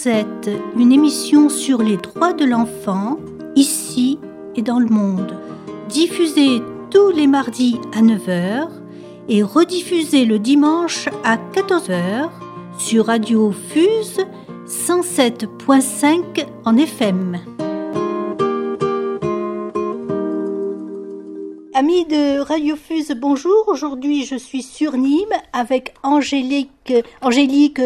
Rosette, une émission sur les droits de l'enfant, ici et dans le monde. Diffusée tous les mardis à 9h et rediffusée le dimanche à 14h sur Radio Fuse 107.5 en FM. Amis de Radio Fuse, bonjour. Aujourd'hui, je suis sur Nîmes avec Angélique, Angélique.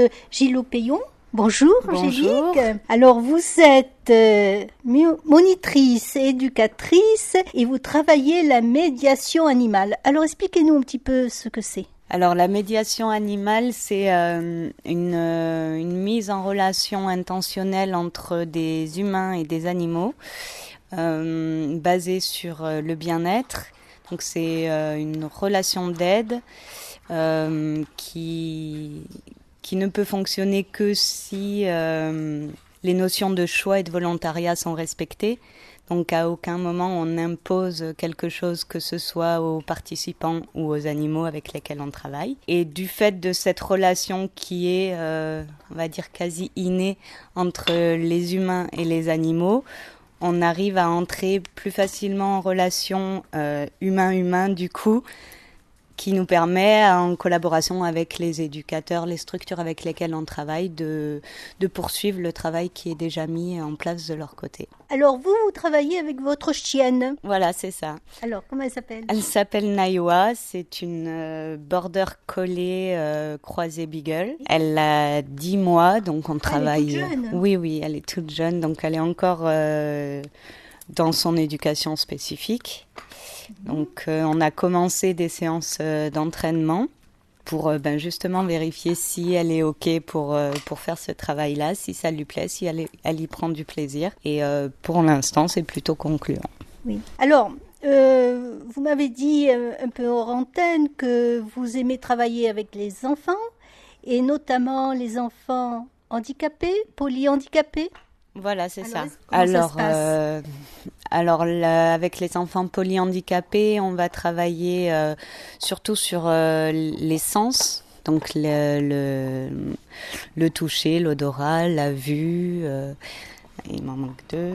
Bonjour, Angélique. Alors vous êtes euh, monitrice, éducatrice et vous travaillez la médiation animale. Alors expliquez-nous un petit peu ce que c'est. Alors la médiation animale, c'est euh, une, euh, une, mise en relation intentionnelle entre des humains et des animaux, basée sur le bien-être. Donc c'est une relation d'aide qui qui ne peut fonctionner que si euh, les notions de choix et de volontariat sont respectées. Donc à aucun moment on impose quelque chose que ce soit aux participants ou aux animaux avec lesquels on travaille. Et du fait de cette relation qui est, euh, on va dire, quasi innée entre les humains et les animaux, on arrive à entrer plus facilement en relation euh, humain-humain du coup qui nous permet, en collaboration avec les éducateurs, les structures avec lesquelles on travaille, de, de poursuivre le travail qui est déjà mis en place de leur côté. Alors vous, vous travaillez avec votre chienne Voilà, c'est ça. Alors, comment elle s'appelle? Elle s'appelle Naiwa, c'est une euh, border collée euh, croisée beagle. Elle a 10 mois, donc on travaille... Elle est toute jeune Oui, oui, elle est toute jeune, donc elle est encore euh, dans son éducation spécifique. Donc euh, on a commencé des séances euh, d'entraînement pour euh, ben, justement vérifier si elle est OK pour, pour faire ce travail-là, si ça lui plaît, si elle, elle y prend du plaisir. Et pour l'instant, c'est plutôt concluant. Oui. Alors, vous m'avez dit un peu hors antenne que vous aimez travailler avec les enfants et notamment les enfants handicapés, polyhandicapés. Voilà, c'est ça. Alors, euh, alors avec les enfants polyhandicapés, on va travailler euh, surtout sur euh, les sens, donc le, le, le toucher, l'odorat, la vue. Euh, il m'en manque deux.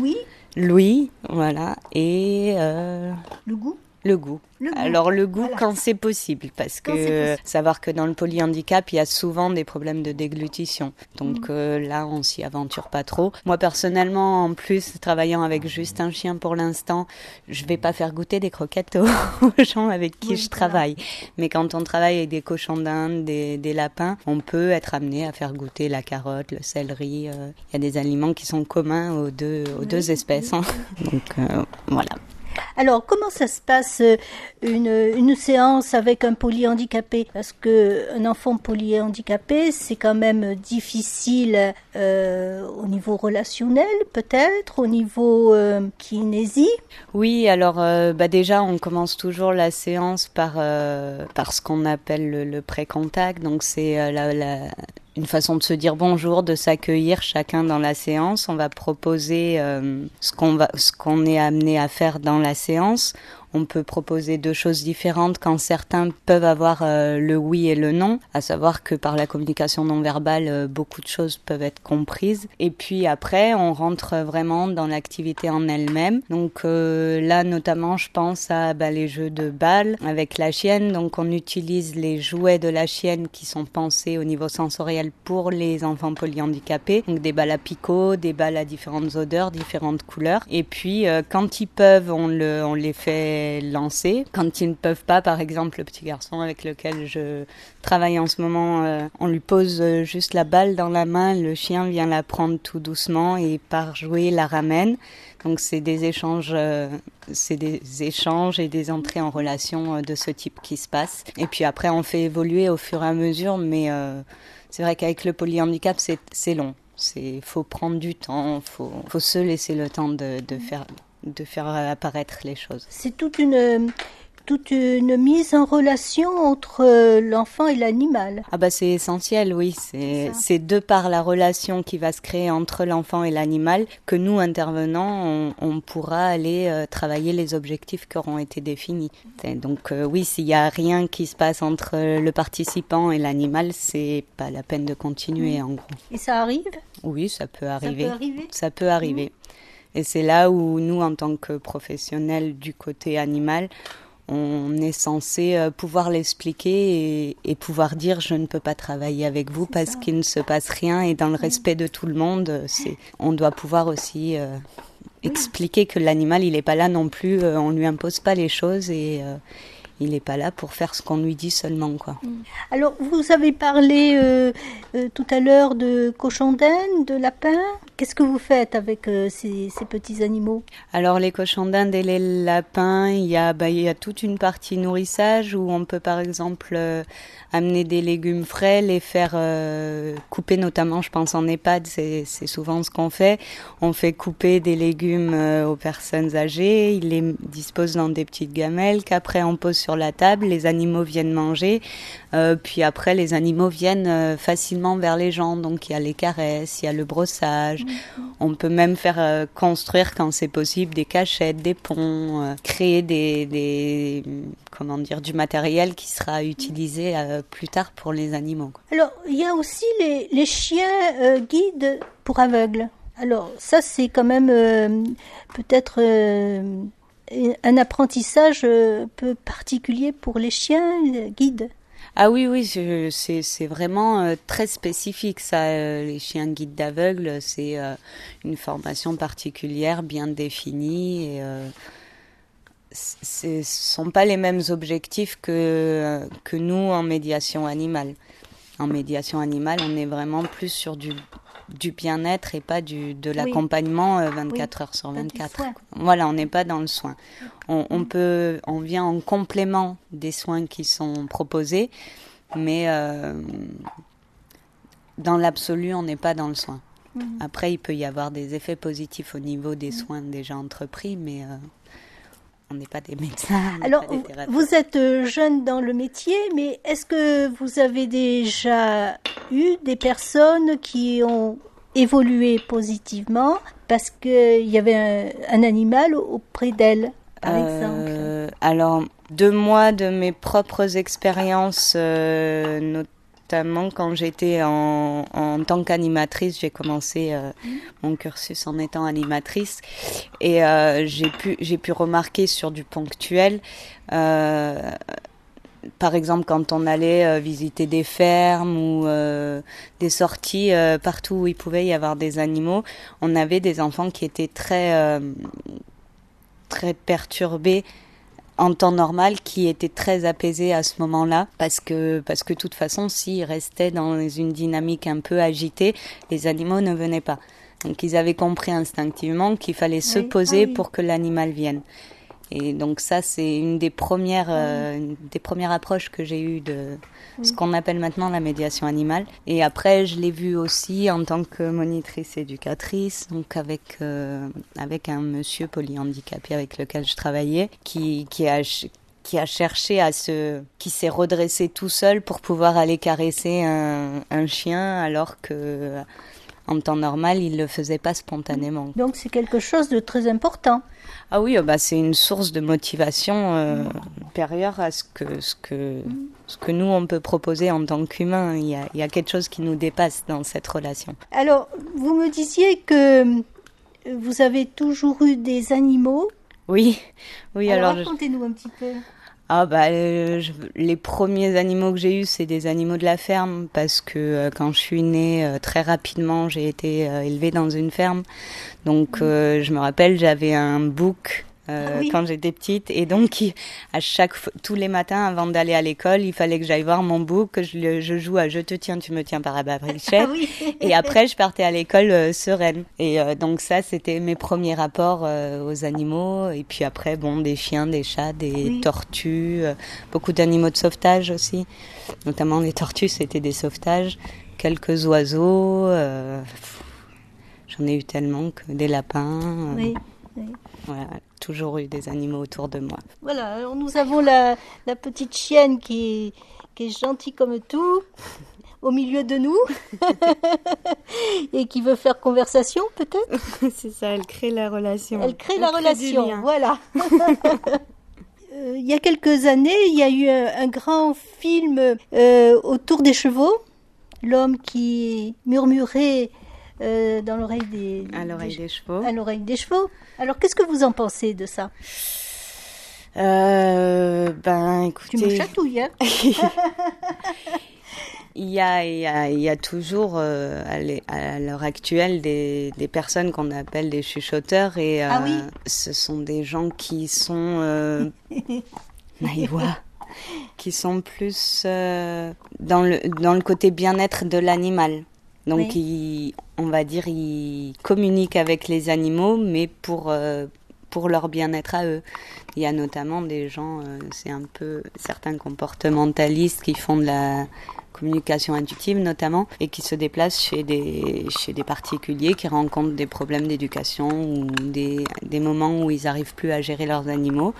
Oui. Louis, voilà, et le goût. Le goût. Alors le goût quand c'est possible, parce que savoir que dans le polyhandicap, il y a souvent des problèmes de déglutition. Donc mm. euh, là, on s'y aventure pas trop. Moi personnellement, en plus, travaillant avec juste un chien pour l'instant, je vais pas faire goûter des croquettes aux, gens avec qui je travaille. Mais quand on travaille avec des cochons d'Inde, des, des, lapins, on peut être amené à faire goûter la carotte, le céleri. Euh. Il y a des aliments qui sont communs aux deux, aux deux espèces. Hein. Donc euh, voilà. Alors, comment ça se passe euh, une, une séance avec un polyhandicapé? Parce que un enfant polyhandicapé, c'est quand même difficile euh, au niveau relationnel, peut-être, au niveau euh, kinésie? Oui, alors bah déjà, on commence toujours la séance par par ce qu'on appelle le, le pré-contact. Donc, c'est la, la une façon de se dire bonjour, de s'accueillir chacun dans la séance. On va proposer euh, ce qu'on va, ce qu'on est amené à faire dans la séance on peut proposer deux choses différentes quand certains peuvent avoir euh, le oui et le non, à savoir que par la communication non verbale, euh, beaucoup de choses peuvent être comprises. Et puis après, on rentre vraiment dans l'activité en elle-même. Donc euh, là, notamment, je pense à bah, les jeux de balles avec la chienne. Donc on utilise les jouets de la chienne qui sont pensés au niveau sensoriel pour les enfants polyhandicapés. Donc des balles à picot, des balles à différentes odeurs, différentes couleurs. Et puis quand ils peuvent, on, le, on les fait lancer. Quand ils ne peuvent pas, par exemple, le petit garçon avec lequel je travaille en ce moment, euh, on lui pose euh, juste la balle dans la main, le chien vient la prendre tout doucement et par jouer la ramène. Donc c'est des échanges, euh, c'est des échanges et des entrées en relation de ce type qui se passent. Et puis après on fait évoluer au fur et à mesure, mais c'est vrai qu'avec le polyhandicap c'est long. C'est faut prendre du temps, faut faut se laisser le temps de, de faire de faire apparaître les choses. C'est toute une, toute une mise en relation entre euh, l'enfant et l'animal. Ah bah c'est essentiel, oui. C'est de par la relation qui va se créer entre l'enfant et l'animal que nous, intervenants, on, pourra aller euh, travailler les objectifs qui auront été définis. Donc euh, oui, s'il n'y a rien qui se passe entre le participant et l'animal, c'est pas la peine de continuer en gros. Et ça arrive? Oui, ça peut arriver. Ça peut arriver. Ça peut arriver. Et c'est là où nous, en tant que professionnels du côté animal, on est censé euh, pouvoir l'expliquer et, pouvoir dire je ne peux pas travailler avec vous parce qu'il ne se passe rien et dans le respect de tout le monde, c'est on doit pouvoir aussi euh, expliquer que l'animal il n'est pas là non plus, euh, on lui impose pas les choses et il n'est pas là pour faire ce qu'on lui dit seulement. Quoi. Mm. Alors, vous avez parlé euh, euh, tout à l'heure de cochons d'Inde, de lapins. Qu'est-ce que vous faites avec euh, ces, petits animaux? Alors, les cochons d'Inde et les lapins, il y, a, bah, il y a toute une partie nourrissage où on peut par exemple amener des légumes frais, les faire couper, notamment, je pense en EHPAD, c'est, souvent ce qu'on fait. On fait couper des légumes aux personnes âgées, ils les disposent dans des petites gamelles qu'après on pose sur la table, les animaux viennent manger, euh, puis après les animaux viennent euh, facilement vers les gens, donc il y a les caresses, il y a le brossage. On peut même faire euh, construire quand c'est possible des cachettes, des ponts, créer des, comment dire du matériel qui sera utilisé plus tard pour les animaux. Alors il y a aussi les, les chiens guides pour aveugles. Alors ça c'est quand même peut-être un apprentissage euh, peu particulier pour les chiens guides. Ah oui, oui, c'est vraiment euh, très spécifique ça. Euh, les chiens guides d'aveugles, c'est une formation particulière, bien définie. Et, ce ne sont pas les mêmes objectifs que, que nous en médiation animale. En médiation animale, on est vraiment plus sur du du bien-être et pas du, de l'accompagnement 24 euh, heures sur 24. Voilà, on n'est pas dans le soin. On, peut, on vient en complément des soins qui sont proposés, mais euh, dans l'absolu, on n'est pas dans le soin. Mhm. Après, il peut y avoir des effets positifs au niveau des soins déjà entrepris, mais euh, on n'est pas des médecins. Alors, vous êtes jeune dans le métier, mais est-ce que vous avez déjà eu des personnes qui ont évolué positivement parce qu'il y avait un, animal auprès d'elles, par euh, exemple? Alors, de moi, de mes propres expériences, euh, notamment quand j'étais en, tant qu'animatrice, j'ai commencé euh, mmh. mon cursus en étant animatrice et j'ai pu, j'ai pu remarquer sur du ponctuel par exemple, quand on allait euh, visiter des fermes ou euh, des sorties euh, partout où il pouvait y avoir des animaux, on avait des enfants qui étaient très très perturbés en temps normal, qui étaient très apaisés à ce moment-là, parce que parce que de toute façon, s'ils restaient dans une dynamique un peu agitée, les animaux ne venaient pas. Donc ils avaient compris instinctivement qu'il fallait se poser ah pour que l'animal vienne. Et donc ça, c'est une des premières, euh, des premières approches que j'ai eues de ce qu'on appelle maintenant la médiation animale. Et après, je l'ai vu aussi en tant que monitrice éducatrice, donc avec euh, avec un monsieur polyhandicapé avec lequel je travaillais, qui qui a qui a cherché à se, qui s'est redressé tout seul pour pouvoir aller caresser un, un chien alors que en temps normal, il le faisait pas spontanément. Donc c'est quelque chose de très important. Ah oui, oh bah c'est une source de motivation euh, supérieure à ce que, ce, que, ce que nous, on peut proposer en tant qu'humains. Il, y a, il y a quelque chose qui nous dépasse dans cette relation. Alors, vous me disiez que vous avez toujours eu des animaux. Oui, oui. Alors, racontez-nous un petit peu. Ah bah euh, les premiers animaux que j'ai eus c'est des animaux de la ferme parce que euh, quand je suis née euh, très rapidement j'ai été élevée dans une ferme donc mmh. je me rappelle j'avais un bouc euh, ah quand j'étais petite. Et donc, à chaque tous les matins, avant d'aller à l'école, il fallait que j'aille voir mon bouc, que je, je, joue à Je te tiens, tu me tiens par la ah oui. et après, je partais à l'école euh, sereine. Et euh, donc ça, c'était mes premiers rapports aux animaux. Et puis après, bon, des chiens, des chats, des tortues, beaucoup d'animaux de sauvetage aussi. Notamment les tortues, c'était des sauvetages. Quelques oiseaux. J'en ai eu tellement que des lapins. Oui. Voilà toujours eu des animaux autour de moi. Voilà, alors nous avons la, la petite chienne qui est, qui est gentille comme tout, au milieu de nous, et qui veut faire conversation peut-être? C'est ça, elle crée la relation. Elle crée la relation, voilà. Euh, il y a quelques années, il y a eu un, grand film euh, autour des chevaux, l'homme qui murmurait euh, dans l'oreille des, à l'oreille des, chevaux. À l'oreille des chevaux. Alors, qu'est-ce que vous en pensez de ça? Euh, Ben, écoutez. Tu me chatouilles, hein Il y a, il y a, il y a toujours euh, à l'heure actuelle des, des personnes qu'on appelle des chuchoteurs et ah oui. ce sont des gens qui sont euh, qui sont plus dans le dans le côté bien-être de l'animal. Donc, oui. on va dire, ils communiquent avec les animaux, mais pour, euh, pour leur bien-être à eux. Il y a notamment des gens, euh, c'est un peu certains comportementalistes qui font de la communication intuitive notamment et qui se déplacent chez des, chez des particuliers qui rencontrent des problèmes d'éducation ou des, des moments où ils n'arrivent plus à gérer leurs animaux.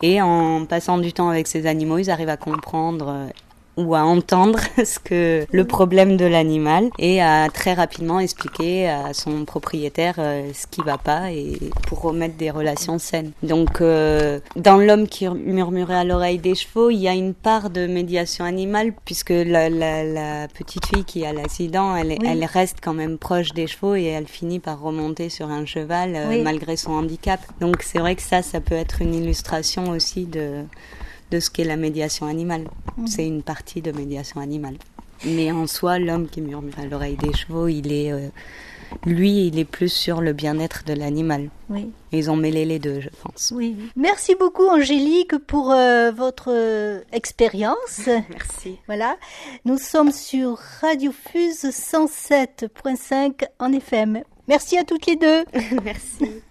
Et en passant du temps avec ces animaux, ils arrivent à comprendre ou à entendre ce que le problème de l'animal et à très rapidement expliquer à son propriétaire euh, ce qui va pas et pour remettre des relations saines. Donc euh, dans l'homme qui murmurait à l'oreille des chevaux, il y a une part de médiation animale puisque la, la, la petite fille qui a l'accident, elle, oui. elle reste quand même proche des chevaux et elle finit par remonter sur un cheval euh, malgré son handicap. Donc c'est vrai que ça, ça peut être une illustration aussi de de ce qu'est la médiation animale. Mmh. C'est une partie de médiation animale. Mais en soi, l'homme qui murmure à l'oreille des chevaux, il est, euh, lui, il est plus sur le bien-être de l'animal. Oui. Ils ont mêlé les deux, je pense. Oui. Merci beaucoup, Angélique, pour euh, votre euh, expérience. Merci. Voilà. Nous sommes sur Radio Fuse 107.5 en FM. Merci à toutes les deux. Merci.